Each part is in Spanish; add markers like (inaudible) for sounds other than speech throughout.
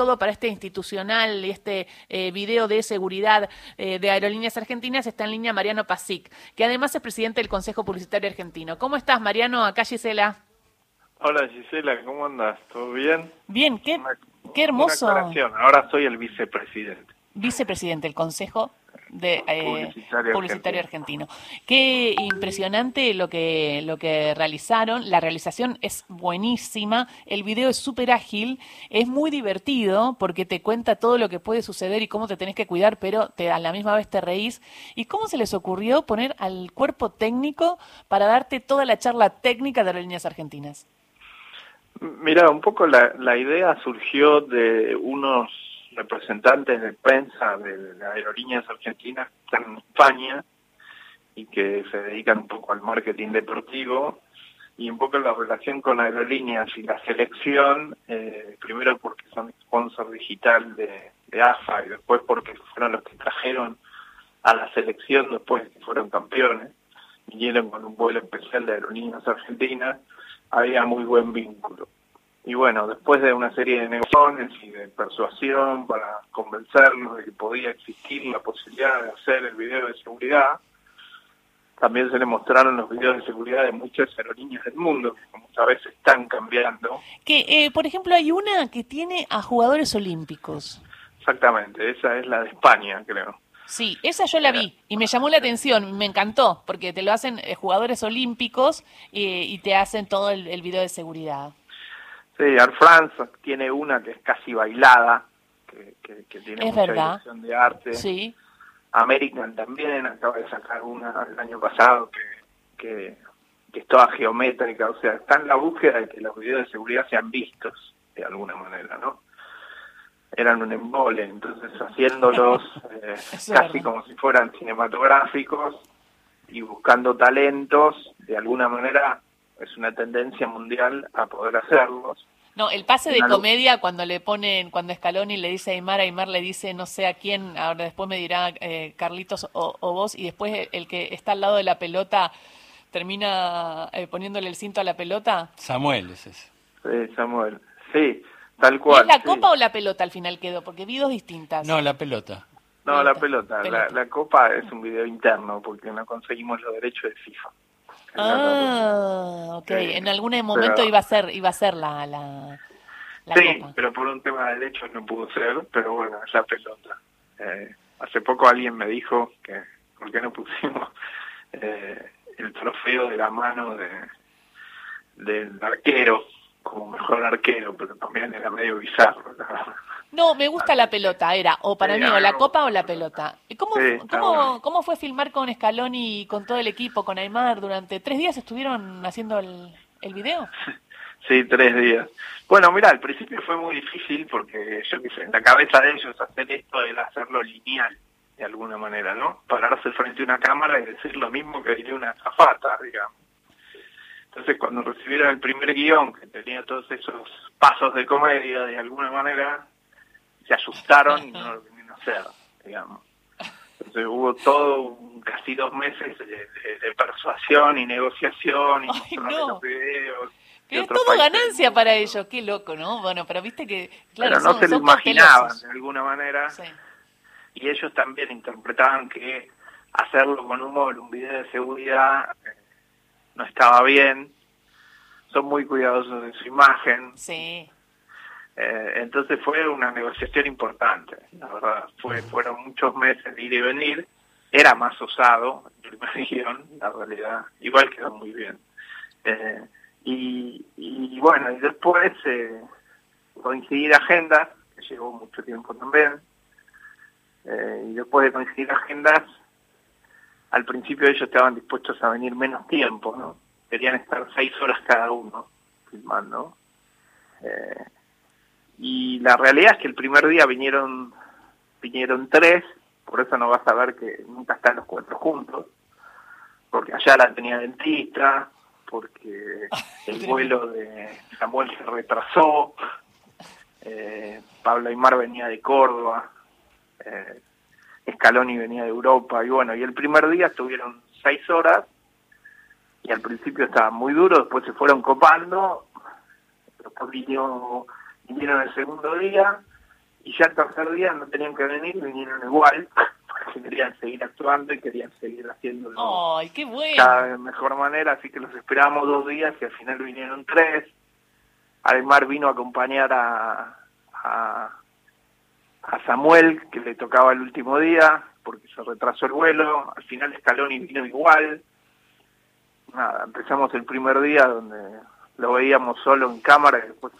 todo para este institucional y este eh, video de seguridad eh, de Aerolíneas Argentinas, está en línea Mariano Pasic, que además es presidente del Consejo Publicitario Argentino. ¿Cómo estás, Mariano? Acá Gisela. Hola Gisela, ¿cómo andas? ¿Todo bien? Bien, qué, qué hermoso. Ahora soy el vicepresidente. Vicepresidente del Consejo de eh, publicitario, argentino. Qué impresionante lo que lo que realizaron. La realización es buenísima. El video es súper ágil. Es muy divertido porque te cuenta todo lo que puede suceder y cómo te tenés que cuidar, pero te, a la misma vez te reís. ¿Y cómo se les ocurrió poner al cuerpo técnico para darte toda la charla técnica de Aerolíneas Argentinas? Mira, un poco la, la idea surgió de unos representantes de prensa de las aerolíneas argentinas que están en España y que se dedican un poco al marketing deportivo y un poco la relación con aerolíneas y la selección, eh, primero porque son sponsor digital de, de AFA y después porque fueron los que trajeron a la selección después que fueron campeones, vinieron con un vuelo especial de aerolíneas argentinas, había muy buen vínculo. Y bueno, después de una serie de negociaciones y de persuasión para convencernos de que podía existir la posibilidad de hacer el video de seguridad, también se le mostraron los videos de seguridad de muchas aerolíneas del mundo, que como sabes están cambiando. Que, eh, por ejemplo, hay una que tiene a jugadores olímpicos. Exactamente, esa es la de España, creo. Sí, esa yo la vi y me llamó la atención, me encantó, porque te lo hacen eh, jugadores olímpicos eh, y te hacen todo el, el video de seguridad. Sí, Air France tiene una que es casi bailada, que, que, tiene mucha dirección de arte. Sí. American también acaba de sacar una el año pasado que, que, es toda geométrica, o sea, está en la búsqueda de que los videos de seguridad sean vistos de alguna manera, ¿no? Eran un embole, entonces haciéndolos (laughs) eh, casi como si fueran cinematográficos y buscando talentos, de alguna manera es una tendencia mundial a poder hacerlos. No, el pase de comedia cuando le ponen, cuando Scaloni le dice a Aymar, Aymar le dice no sé a quién, ahora después me dirá eh, Carlitos o, vos, y después el que está al lado de la pelota termina eh, poniéndole el cinto a la pelota. Samuel es ese. Sí, Samuel. Sí, tal cual. ¿Es la copa o la pelota al final quedó? Porque vi dos distintas. No, la pelota. No, la pelota. La, la, copa es un video interno porque no conseguimos los derechos de FIFA. Ah, ok. en algún momento iba a ser iba a ser la, la, Sí, pero por un tema de derechos no pudo ser, pero bueno, es la pelota. Eh, hace poco alguien me dijo que por qué no pusimos eh, el trofeo de la mano de del arquero como mejor arquero, pero también era medio bizarro. No, me gusta la pelota, era o para mí o la copa o la pelota. ¿Cómo, cómo, ¿Cómo fue filmar con Scaloni y con todo el equipo, con Aymar? ¿Durante tres días estuvieron haciendo el, el video? (laughs) Sí, tres días. Bueno, mira, al principio fue muy difícil porque yo qué sé, en la cabeza de ellos hacer esto era hacerlo lineal, de alguna manera, ¿no? Pararse frente a una cámara y decir lo mismo que diría una zafata, digamos. Entonces, cuando recibieron el primer guion, que tenía todos esos pasos de comedia, de alguna manera, se asustaron y no lo vinieron a hacer, digamos. Entonces hubo todo casi dos meses de, persuasión y negociación y Ay, los videos. Pero es todo ganancia para ellos, qué loco, ¿no? Bueno, pero viste que, claro, pero no se lo imaginaban de alguna manera. Y ellos también interpretaban que hacerlo con humor, un video de seguridad, eh, no estaba bien. Son muy cuidadosos de su imagen. Sí. Eh, entonces fue una negociación importante, la verdad. Fue, fueron muchos meses de ir y venir. Era más osado el primer (laughs) guion, la realidad. Igual quedó muy bien. Eh, y, y, bueno, y después eh, coincidir agendas, que llevó mucho tiempo también. Eh, y después de coincidir agendas, al principio ellos estaban dispuestos a venir menos tiempo, ¿no? Querían estar seis horas cada uno filmando. Eh, y la realidad es que el primer día vinieron vinieron tres, por eso no vas a ver que nunca están los cuatro juntos, porque allá la tenía dentista, porque (laughs) el vuelo de Samuel se retrasó, eh, Pablo Aymar venía de Córdoba, eh, Scaloni venía de Europa, y bueno, y el primer día estuvieron seis horas, y al principio estaba muy duro, después se fueron copando, después vino vinieron el segundo día y ya el tercer día no tenían que venir, vinieron igual, (laughs) porque querían seguir actuando y querían seguir haciéndolo ¡Ay, qué bueno! cada de mejor manera, así que los esperábamos dos días y al final vinieron tres. Además vino a acompañar a, a, a Samuel, que le tocaba el último día, porque se retrasó el vuelo, al final Scaloni vino igual. Nada, empezamos el primer día donde lo veíamos solo en cámara y después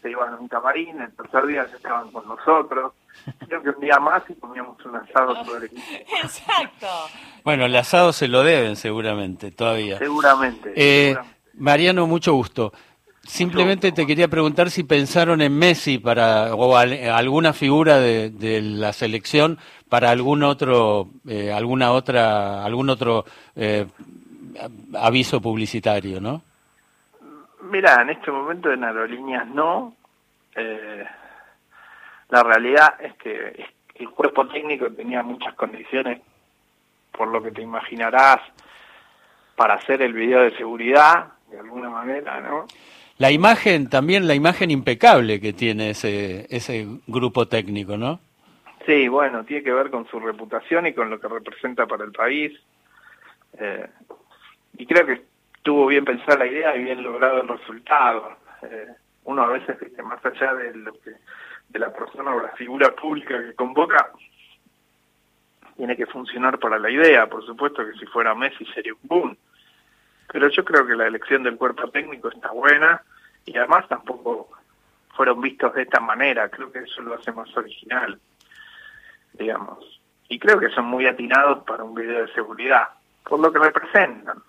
se iban a un camarín, el tercer día ya estaban con nosotros. Creo que un día más y comíamos un asado (laughs) todo el equipo. Exacto. Bueno, el asado se lo deben seguramente todavía. Seguramente. Eh, seguramente. Mariano, mucho gusto. Simplemente te quería preguntar si pensaron en Messi para o al- alguna figura de, de la selección para algún otro, eh, alguna otra, algún otro eh, aviso publicitario, ¿no? Mira, en este momento en aerolíneas no. Eh, la realidad es que el cuerpo técnico tenía muchas condiciones, por lo que te imaginarás, para hacer el video de seguridad, de alguna manera, ¿no? La imagen, también la imagen impecable que tiene ese, ese grupo técnico, ¿no? Sí, bueno, tiene que ver con su reputación y con lo que representa para el país. Eh, y creo que estuvo bien pensada la idea y bien logrado el resultado. Eh, uno a veces, más allá de lo que de la persona o la figura pública que convoca, tiene que funcionar para la idea. Por supuesto que si fuera Messi sería un boom. Pero yo creo que la elección del cuerpo técnico está buena y además tampoco fueron vistos de esta manera. Creo que eso lo hace más original digamos. Y creo que son muy atinados para un video de seguridad, por lo que representan.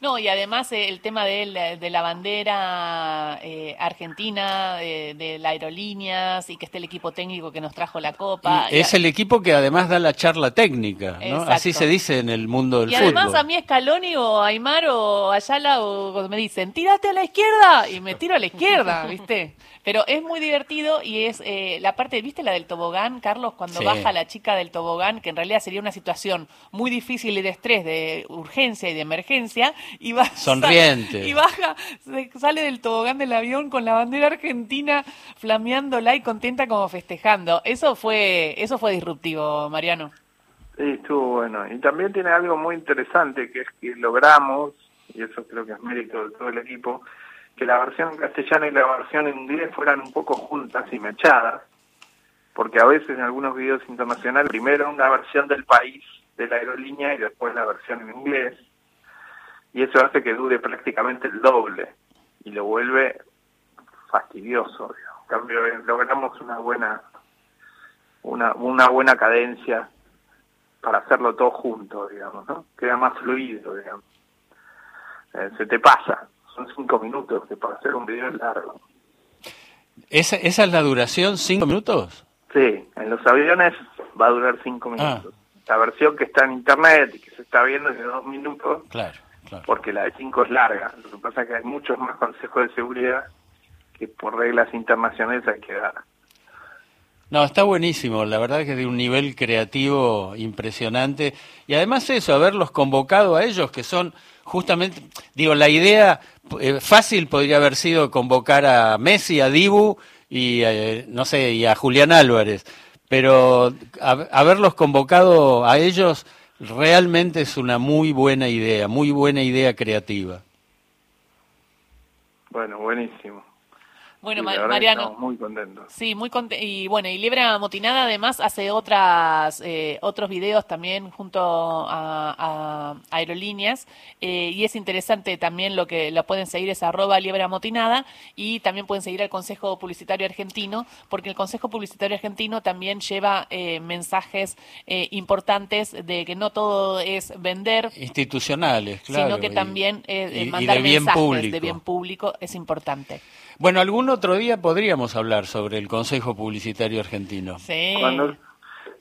No, y además eh, el tema de, la- de la bandera eh, argentina, de, de las aerolíneas y que esté el equipo técnico que nos trajo la copa. Y es el equipo que además da la charla técnica, ¿no? Así se dice en el mundo del Y además fútbol. a mí Scaloni o Aymar o Ayala o me dicen, tírate a la izquierda y me tiro a la izquierda, (laughs) ¿viste? Pero es muy divertido y es eh, la parte, ¿viste la del tobogán, Carlos? Cuando Sí. baja la chica del tobogán, que en realidad sería una situación muy difícil y de estrés, de urgencia y de emergencia, y va, Sonriente. Y baja, se- sale del tobogán del avión con la bandera argentina flameándola y contenta como festejando. Eso fue, eso fue disruptivo, Mariano. Sí, estuvo bueno. Y también tiene algo muy interesante, que es que logramos, y eso creo que es mérito de todo el equipo, que la versión en castellano y la versión en inglés fueran un poco juntas y mechadas, porque a veces en algunos videos internacionales, primero una versión del país de la aerolínea y después la versión en inglés, y eso hace que dure prácticamente el doble, y lo vuelve fastidioso. digamos. En cambio, eh, logramos una buena, una, una buena cadencia para hacerlo todo junto, digamos, ¿no? Queda más fluido, digamos. Eh, se te pasa, son cinco minutos, que para hacer un video es largo. ¿Esa, ¿Esa es la duración? ¿Cinco minutos? Sí, en los aviones va a durar cinco minutos. La versión que está en internet y que se está viendo es de dos minutos, Claro, claro. porque la de cinco es larga. Lo que pasa es que hay muchos más consejos de seguridad que por reglas internacionales hay que dar. No, está buenísimo, la verdad que de un nivel creativo impresionante. Y además eso, haberlos convocado a ellos, que son justamente, digo, la idea eh, fácil podría haber sido convocar a Messi, a Dibu y, eh, no sé, y a Julián Álvarez. Pero hab- haberlos convocado a ellos realmente es una muy buena idea, muy buena idea creativa. Bueno, buenísimo. Bueno, Sí, la Mariano. estamos muy contentos. Sí, muy conte- y bueno, y Libra Motinada además hace otras eh, otros videos también junto a, a Aerolíneas eh, y es interesante también lo que lo pueden seguir es arroba Libra Motinada y también pueden seguir al Consejo Publicitario Argentino porque el Consejo Publicitario Argentino también lleva eh, mensajes eh, importantes de que no todo es vender Institucionales, claro. sino que y- también eh, y- y mandar de bien mensajes público. de bien público es importante. Bueno, algún otro día podríamos hablar sobre el Consejo Publicitario Argentino. Sí. Cuando,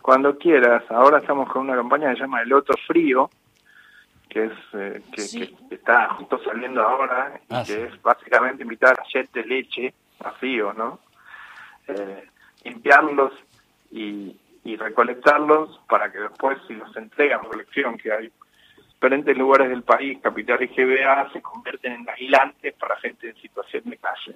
cuando quieras. Ahora estamos con una campaña que se llama El Otro Frío, que es eh, que, Sí. que está justo saliendo ahora y Ah, que sí. es básicamente invitar a jet de leche vacío, ¿no? Eh, limpiarlos y, y recolectarlos para que después, si los entregan colección, que hay diferentes lugares del país, Capital y GBA, se convierten en aislantes para gente en situación de calle.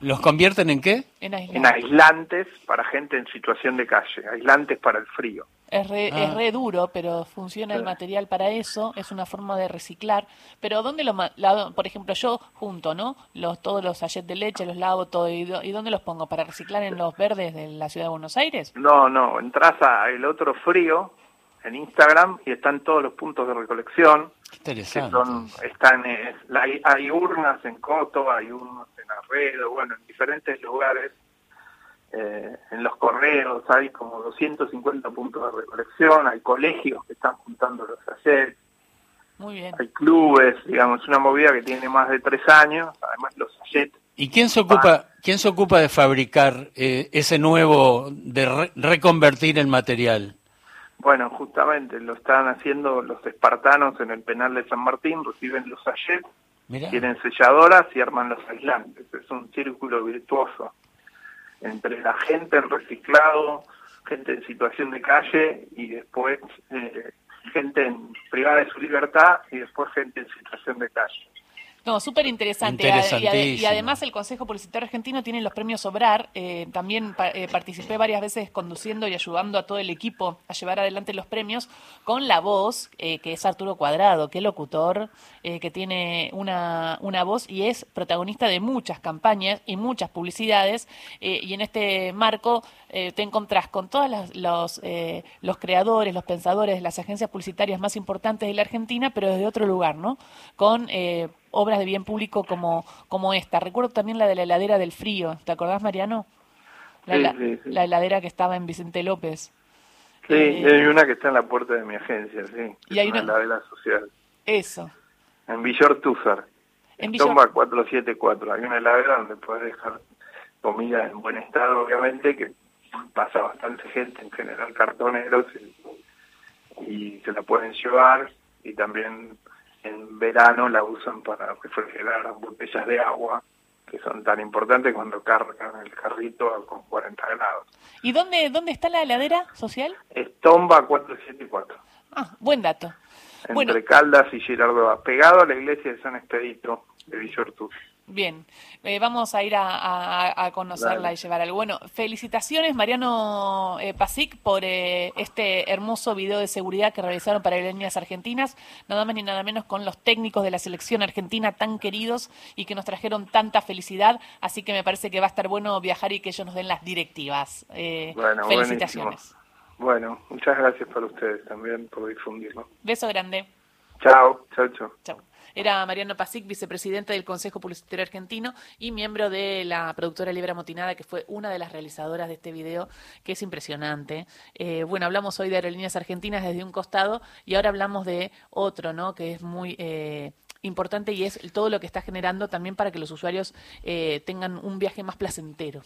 ¿Los convierten en qué? En aislantes. para gente en situación de calle, aislantes para el frío. Es re, ah. re duro, pero funciona el material para eso, es una forma de reciclar. Pero ¿dónde lo, por ejemplo, yo junto, ¿no? Los, todos los sachets de leche, los lavo todo, y, dónde los pongo? ¿Para reciclar en los verdes de la ciudad de Buenos Aires? No, no, entras a El Otro Frío en Instagram y están todos los puntos de recolección. Interesante. son, están, eh, hay, urnas en Coto, hay urnas en Arredo, bueno, en diferentes lugares. Eh, en los correos hay como 250 puntos de recolección, hay colegios que están juntando los sachets. Muy bien. Hay clubes, digamos, una movida que tiene más de tres años, además los sachets. ¿Y quién se ocupa, quién se ocupa de fabricar eh, ese nuevo, de reconvertir el material? Bueno, justamente lo están haciendo los espartanos en el penal de San Martín, reciben los sachets, tienen selladoras y arman los aislantes. Es un círculo virtuoso entre la gente en reciclado, gente en situación de calle y después eh, gente en privada de su libertad y después gente en situación de calle. No, súper interesante. Y, además el Consejo Publicitario Argentino tiene los premios Obrar. Eh, también eh, participé varias veces conduciendo y ayudando a todo el equipo a llevar adelante los premios con la voz, eh, que es Arturo Cuadrado, que locutor, que tiene una, una voz y es protagonista de muchas campañas y muchas publicidades. y en este marco te encontrás con todos los, los creadores, los pensadores de las agencias publicitarias más importantes de la Argentina, pero desde otro lugar, ¿no? Con obras de bien público como, como esta. Recuerdo también la de la heladera del frío, ¿te acordás, Mariano? La, la heladera que estaba en Vicente López. Sí, eh, hay una que está en la puerta de mi agencia, sí. Y hay una, heladera social. Eso. En Villor Túzar. En, Tomba 474. Hay una heladera donde puedes dejar comida en buen estado, obviamente, que pasa bastante gente, en general cartoneros, y, y se la pueden llevar. Y también verano la usan para refrigerar las botellas de agua que son tan importantes cuando cargan el carrito con 40 grados. ¿Y dónde, dónde está la heladera social? Estomba 474. Ah, buen dato. Entre Caldas y Girardot, pegado a la iglesia de San Expedito de Villortuz. Bien, eh, vamos a ir a, conocerla y llevar algo. Bueno, felicitaciones Mariano eh, Pasic por eh, este hermoso video de seguridad que realizaron para Aerolíneas Argentinas, nada más ni nada menos con los técnicos de la selección argentina tan queridos y que nos trajeron tanta felicidad, así que me parece que va a estar bueno viajar y que ellos nos den las directivas. bueno, felicitaciones. Bueno, muchas gracias para ustedes también por difundirlo. Beso grande. Chao, chao, chao. Chao. Era Mariano Pasic, vicepresidente del Consejo Publicitario Argentino y miembro de la productora Libra Motinada, que fue una de las realizadoras de este video, que es impresionante. Eh, bueno, hablamos hoy de aerolíneas argentinas desde un costado y ahora hablamos de otro, ¿no? Que es muy eh, importante y es todo lo que está generando también para que los usuarios eh, tengan un viaje más placentero.